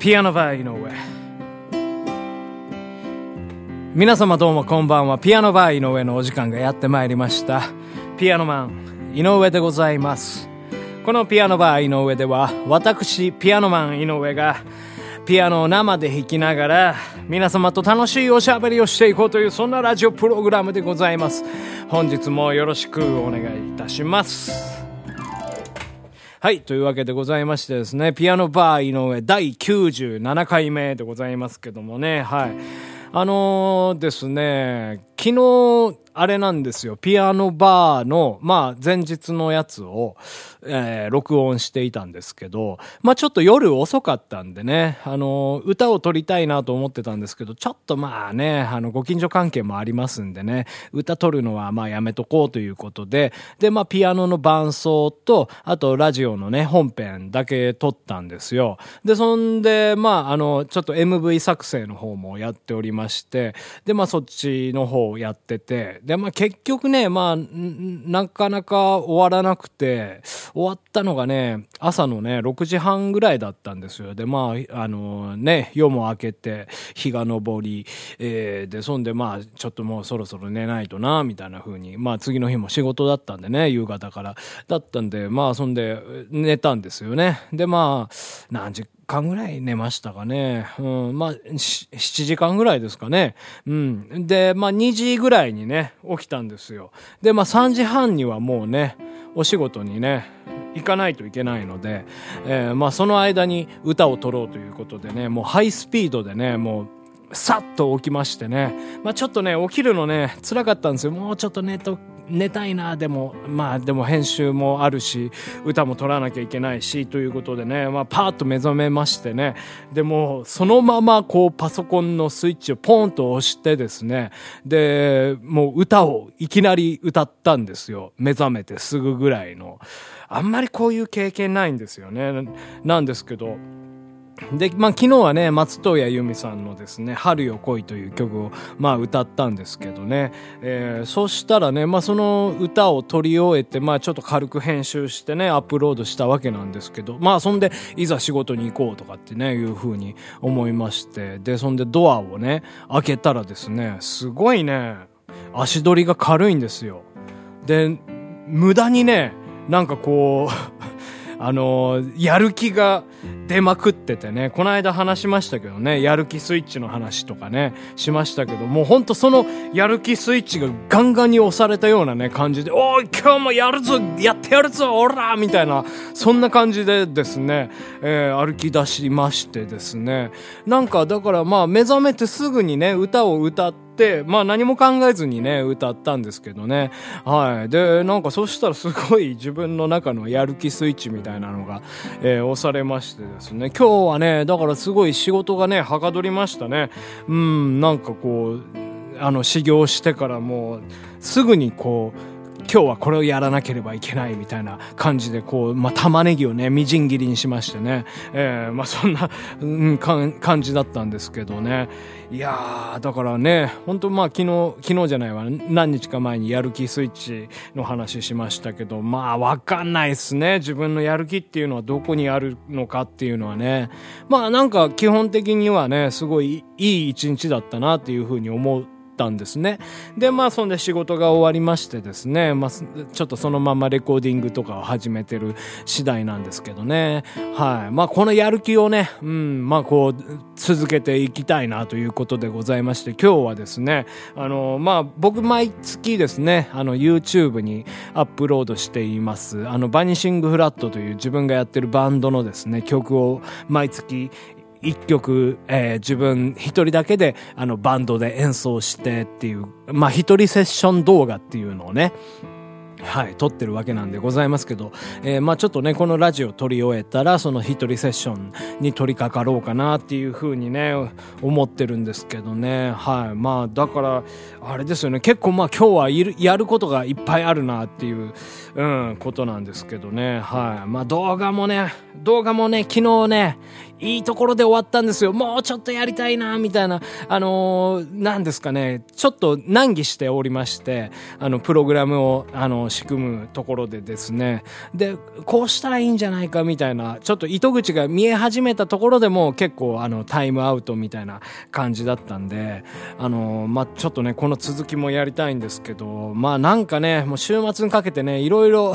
ピアノバー井上。皆様どうもこんばんは。ピアノバー井上のお時間がやってまいりました。ピアノマン井上でございます。このピアノバー井上では私ピアノマン井上がピアノを生で弾きながら皆様と楽しいおしゃべりをしていこうというそんなラジオプログラムでございます。本日もよろしくお願いいたします。はい。というわけでございましてですね、ピアノバー井上第97回目でございますけどもね、はい。あのー、ですね、昨日、あれなんですよ。ピアノバーの、まあ、前日のやつを、えー、録音していたんですけど、まあ、ちょっと夜遅かったんでね、あの、歌を撮りたいなと思ってたんですけど、ちょっとまあね、あの、ご近所関係もありますんでね、歌撮るのはまあやめとこうということで、で、まあ、ピアノの伴奏と、あと、ラジオのね、本編だけ撮ったんですよ。で、そんで、まあ、あの、ちょっと MV 作成の方もやっておりまして、で、まあ、そっちの方をやってて、で、まあ、結局ね、まあ、なかなか終わらなくて、終わったのがね、朝のね、6時半ぐらいだったんですよ。で、まあ、あのね、夜も明けて、日が昇り、えー、で、そんでまあ、ちょっともうそろそろ寝ないとな、みたいな風に、まあ次の日も仕事だったんでね、夕方から。だったんで、まあ、そんで、寝たんですよね。で、まあ、何時間ぐらい寝ましたかね。うん、まあ、7時間ぐらいですかね。うん。で、まあ、2時ぐらいにね、起きたんですよ。で、まあ、3時半にはもうね、お仕事にね、行かないといけないので、えー、まあその間に歌を取ろうということでね、もうハイスピードでね、もうさっと起きましてね。まあちょっとね、起きるのね、辛かったんですよ。もうちょっと寝と、寝たいな、でも、まあでも編集もあるし、歌も取らなきゃいけないし、ということでね、まあパーッと目覚めましてね。でも、そのままこうパソコンのスイッチをポンと押してですね、で、もう歌をいきなり歌ったんですよ。目覚めてすぐぐらいの。あんまりこういう経験ないんですよね。なんですけど、で、まあ、昨日はね、松任谷由実さんのですね、春よ来いという曲を、まあ、歌ったんですけどね、えー、そしたらね、まあ、その歌を取り終えて、まあ、ちょっと軽く編集してね、アップロードしたわけなんですけど、まあ、そんで、いざ仕事に行こうとかってね、いうふうに思いまして、で、そんでドアをね、開けたらですね、すごいね、足取りが軽いんですよ。で、無駄にね、なんかこうあのー、やる気が出まくっててね、この間話しましたけどね、やる気スイッチの話とかね、しましたけど、もうほんとそのやる気スイッチがガンガンに押されたようなね、感じで、おい、今日もやるぞやってやるぞおらみたいな、そんな感じでですね、えー、歩き出しましてですね、なんかだからまあ目覚めてすぐにね、歌を歌って、、まあ何も考えずにね、歌ったんですけどね。はい。で、なんかそしたらすごい自分の中のやる気スイッチみたいなのが、えー、押されましてですね。今日はね、だからすごい仕事がね、はかどりましたね。うん、なんかこう、あの、修行してからもう、すぐにこう、今日はこれをやらなければいけないみたいな感じで、こう、まあ、玉ねぎをね、みじん切りにしましてね、えー、まあ、そんな、うん、感じだったんですけどね。いやー、だからね、本当まあ、昨日、昨日じゃないわ、何日か前にやる気スイッチの話しましたけど、まあ、わかんないっすね。自分のやる気っていうのはどこにあるのかっていうのはね。まあ、なんか基本的にはね、すごいいい一日だったなっていうふうに思うったんですね。で、まあ、そんで仕事が終わりましてですね、まあ、ちょっとそのままレコーディングとかを始めてる次第なんですけどね。はい。まあ、このやる気をね、うん、まあ、こう、続けていきたいなということでございまして、今日はですね、あの、まあ、僕毎月ですね、あの、YouTube にアップロードしています、あの、バニシングフラットという自分がやってるバンドのですね、曲を毎月一曲、えー、自分一人だけであのバンドで演奏してっていう、まあ一人セッション動画っていうのをね、はい、撮ってるわけなんでございますけど、えー、まあちょっとね、このラジオ撮り終えたら、その一人セッションに取り掛かろうかなっていうふうにね、思ってるんですけどね。はい。まあだから、あれですよね、結構まあ今日はいる、やることがいっぱいあるなっていう、うん、ことなんですけどね。はい。まあ動画もね、動画もね、昨日ね、いいところで終わったんですよ。もうちょっとやりたいな、みたいな、あのー、なんですかね、ちょっと難儀しておりまして、あの、プログラムを、あの、仕組むところでですね、で、こうしたらいいんじゃないか、みたいな、ちょっと糸口が見え始めたところでも結構、あの、タイムアウトみたいな感じだったんで、あのー、まあ、ちょっとね、この続きもやりたいんですけど、まあ、なんかね、もう週末にかけてね、いろいろ、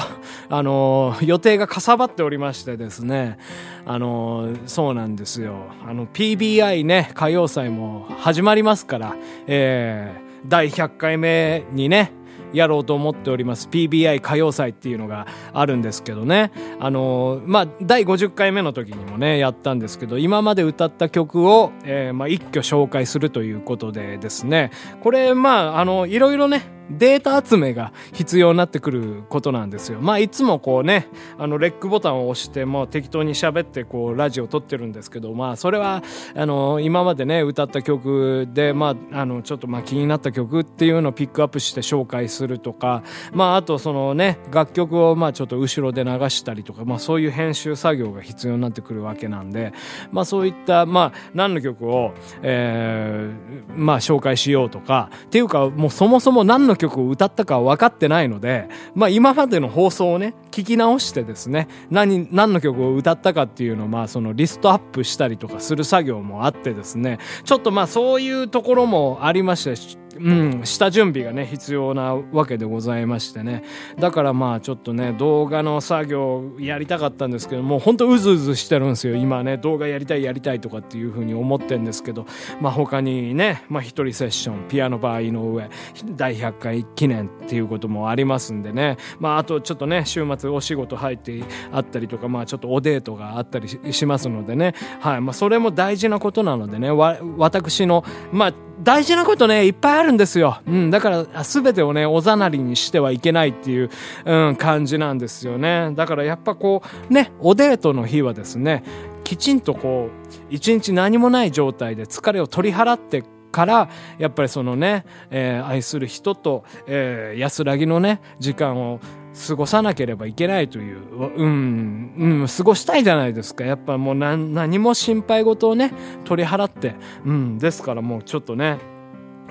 あのー、予定がかさばっておりましてですね、あの、そうなんですよ。あの、PBI ね、歌謡祭も始まりますから、えー、第100回目にね、やろうと思っております。PBI 歌謡祭っていうのがあるんですけどね。あのまあ第50回目の時にもねやったんですけど今まで歌った曲を、えー、まあ、一挙紹介するということでですね。これまああのいろいろねデータ集めが必要になってくることなんですよ。まあいつもこうね、あのレックボタンを押してもう適当に喋ってこうラジオ撮ってるんですけど、まあそれはあの今までね歌った曲で、まああのちょっとまあ気になった曲っていうのをピックアップして紹介するとか、まああとそのね楽曲をまあちょっと後ろで流したりとか、まあそういう編集作業が必要になってくるわけなんで、まあそういったまあ何の曲を、えー、まあ紹介しようとか、っていうかもうそもそも何の曲を歌ったかは分かってないので、まあ今までの放送をね、聞き直してですね、何、何の曲を歌ったかっていうのをまあそのリストアップしたりとかする作業もあってですね、ちょっとまあそういうところもありまして、うん、下準備がね、必要なわけでございましてね。だからまあちょっとね、動画の作業やりたかったんですけど、もうほんとうずうずしてるんですよ。今ね、動画やりたいやりたいとかっていうふうに思ってんですけど、まあ他にね、まあ一人セッション、ピアノバー井上、第100回記念っていうこともありますんでね。まああとちょっとね、週末お仕事入ってあったりとか、まあちょっとおデートがあったりしますのでね。はい。まあそれも大事なことなのでね、わ、私の、まあ大事なことね、いっぱいあるんですよ。うん、だから、すべてをね、おざなりにしてはいけないっていう、うん、感じなんですよね。だからやっぱこう、ね、おデートの日はですね、きちんとこう、一日何もない状態で疲れを取り払ってからやっぱりそのね、えー、愛する人と、えー、安らぎのね時間を過ごさなければいけないという、うん、うん、過ごしたいじゃないですか。やっぱもう何も心配事をね、取り払って、うん、ですからもうちょっとね、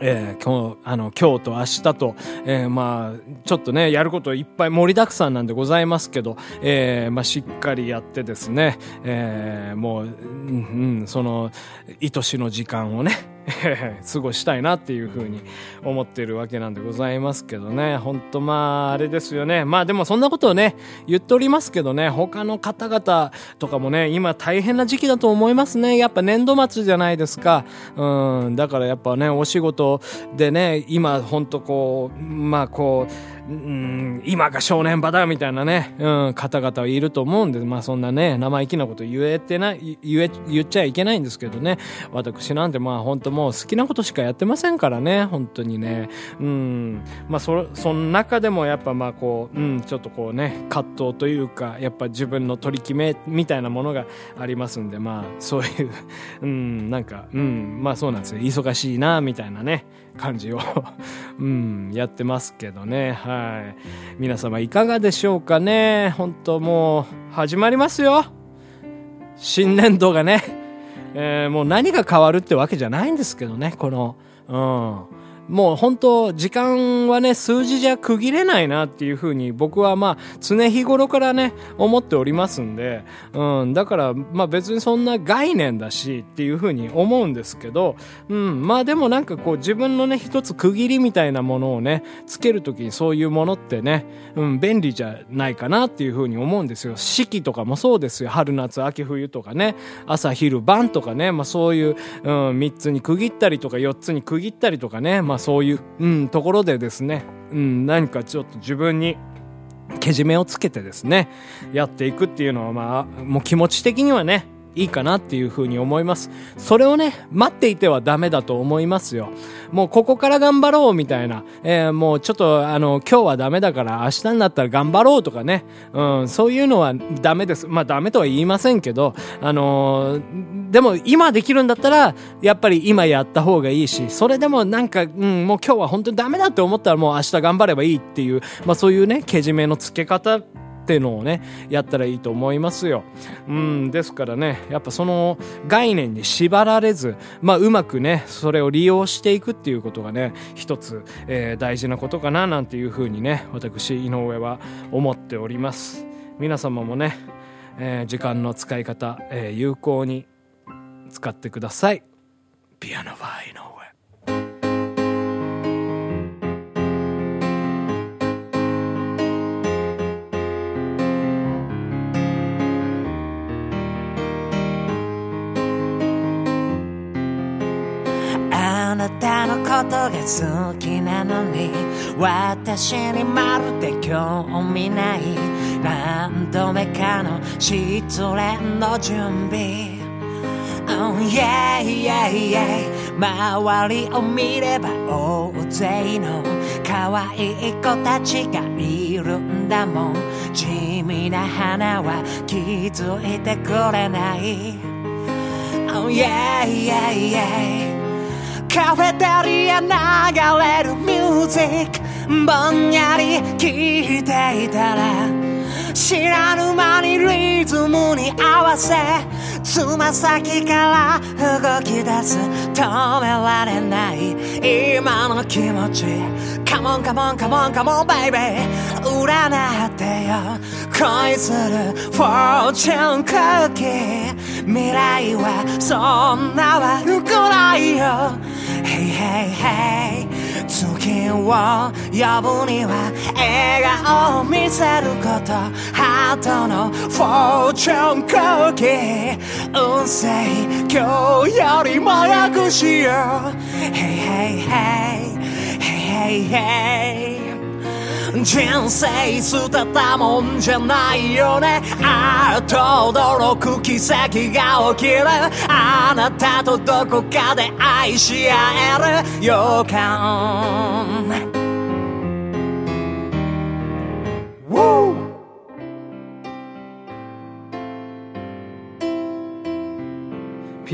えー、今日、あの、今日と明日と、えー、まあ、ちょっとね、やることいっぱい盛りだくさんなんでございますけど、えー、まあ、しっかりやってですね、えー、もう、うん、うん、その、愛しの時間をね、過ごしたいなっていうふうに思ってるわけなんでございますけどね。ほんとまあ、あれですよね。まあでもそんなことをね、言っておりますけどね、他の方々とかもね、今大変な時期だと思いますね。やっぱ年度末じゃないですか。うん、だからやっぱね、お仕事でね、今ほんとこう、まあこう、うん、今が正念場だみたいなね、うん、方々はいると思うんで、まあそんなね、生意気なこと言えてない、言え、言っちゃいけないんですけどね、私なんてまあ本当もう好きなことしかやってませんからね、本当にね。うん、まあそ、その中でもやっぱまあこう、うん、ちょっとこうね、葛藤というか、やっぱ自分の取り決めみたいなものがありますんで、まあそういう、うん、なんか、うん、まあそうなんですよ。忙しいな、みたいなね。感じを うん、やってますけどね。はい。皆様いかがでしょうかね。本当もう、始まりますよ。新年度がね。えー、もう何が変わるってわけじゃないんですけどね、この、うん。もう本当時間はね、数字じゃ区切れないなっていうふうに僕はまあ常日頃からね、思っておりますんで、うん、だからまあ別にそんな概念だしっていうふうに思うんですけど、うん、まあでもなんかこう自分のね、一つ区切りみたいなものをね、つけるときにそういうものってね、うん、便利じゃないかなっていうふうに思うんですよ。四季とかもそうですよ。春夏秋冬とかね、朝昼晩とかね、まあそういう、うん、三つに区切ったりとか四つに区切ったりとかね、まあまあそういう、うん、ところでですね、うん、何かちょっと自分にけじめをつけてですね、やっていくっていうのはまあ、もう気持ち的にはね、いいかなっていうふうに思います。それをね、待っていてはダメだと思いますよ。もうここから頑張ろうみたいな、えー、もうちょっとあの、今日はダメだから明日になったら頑張ろうとかね、うん、そういうのはダメです。まあダメとは言いませんけど、あのー、でも今できるんだったら、やっぱり今やった方がいいし、それでもなんか、うん、もう今日は本当にダメだって思ったらもう明日頑張ればいいっていう、まあそういうね、けじめのつけ方ってのをね、やったらいいと思いますよ。うん、ですからね、やっぱその概念に縛られず、まあ、うまくね、それを利用していくっていうことがね、一つ、えー、大事なことかな、なんていうふうにね、私、井上は思っております。皆様もね、えー、時間の使い方、えー、有効に使ってください。ピアノバー井上。ことが好きなのに私にまるで興味ない。何度目かの失恋の準備。Oh yeah yeah yeah 周りを見れば大勢の可愛い子たちがいるんだもん。地味な花は気づいてくれない。Oh yeah yeah yeah カフェテリア流れるミュージックぼんやり聞いていたら知らぬ間にリズムに合わせつま先から動き出す。止められない今の気持ち。Come on come on come on come on baby 占ってよ。恋する。フォーチュンクッキー未来はそんな悪くないよ。Hey hey hey 月を呼ぶには笑顔を見せること。ハートのフォーチュンクッキー運勢今日よりも良くしよう。Hey hey hey Hey hey hey 人生捨てたもんじゃないよね。あっと驚く奇跡が起きる。あなたとどこかで愛し合える予感。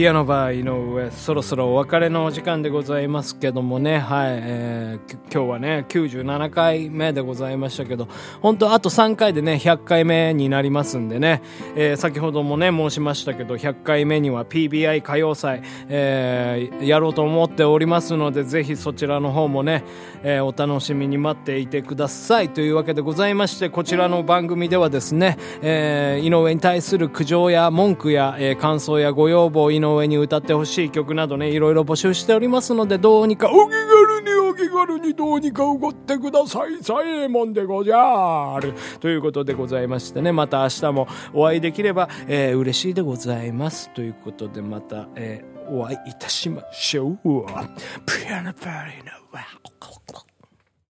ピアノバー井上、そろそろお別れのお時間でございますけどもね、はい、えー、今日はね、97回目でございましたけど、本当あと3回でね、100回目になりますんでね、えー、先ほどもね、申しましたけど、100回目には PBI 歌謡祭、えー、やろうと思っておりますので、ぜひそちらの方もね、え、お楽しみに待っていてください。というわけでございまして、こちらの番組ではですね、え、井上に対する苦情や文句や、え、感想やご要望、井上上に歌ってほしい曲などね、いろいろ募集しておりますので、どうにかお気軽にお気軽にどうにか動ってください。さえもんでごじゃる。ということでございましてね、また明日もお会いできれば、えー、嬉しいでございます。ということでまた、えー、お会いいたしましょう。ピアノパリのワ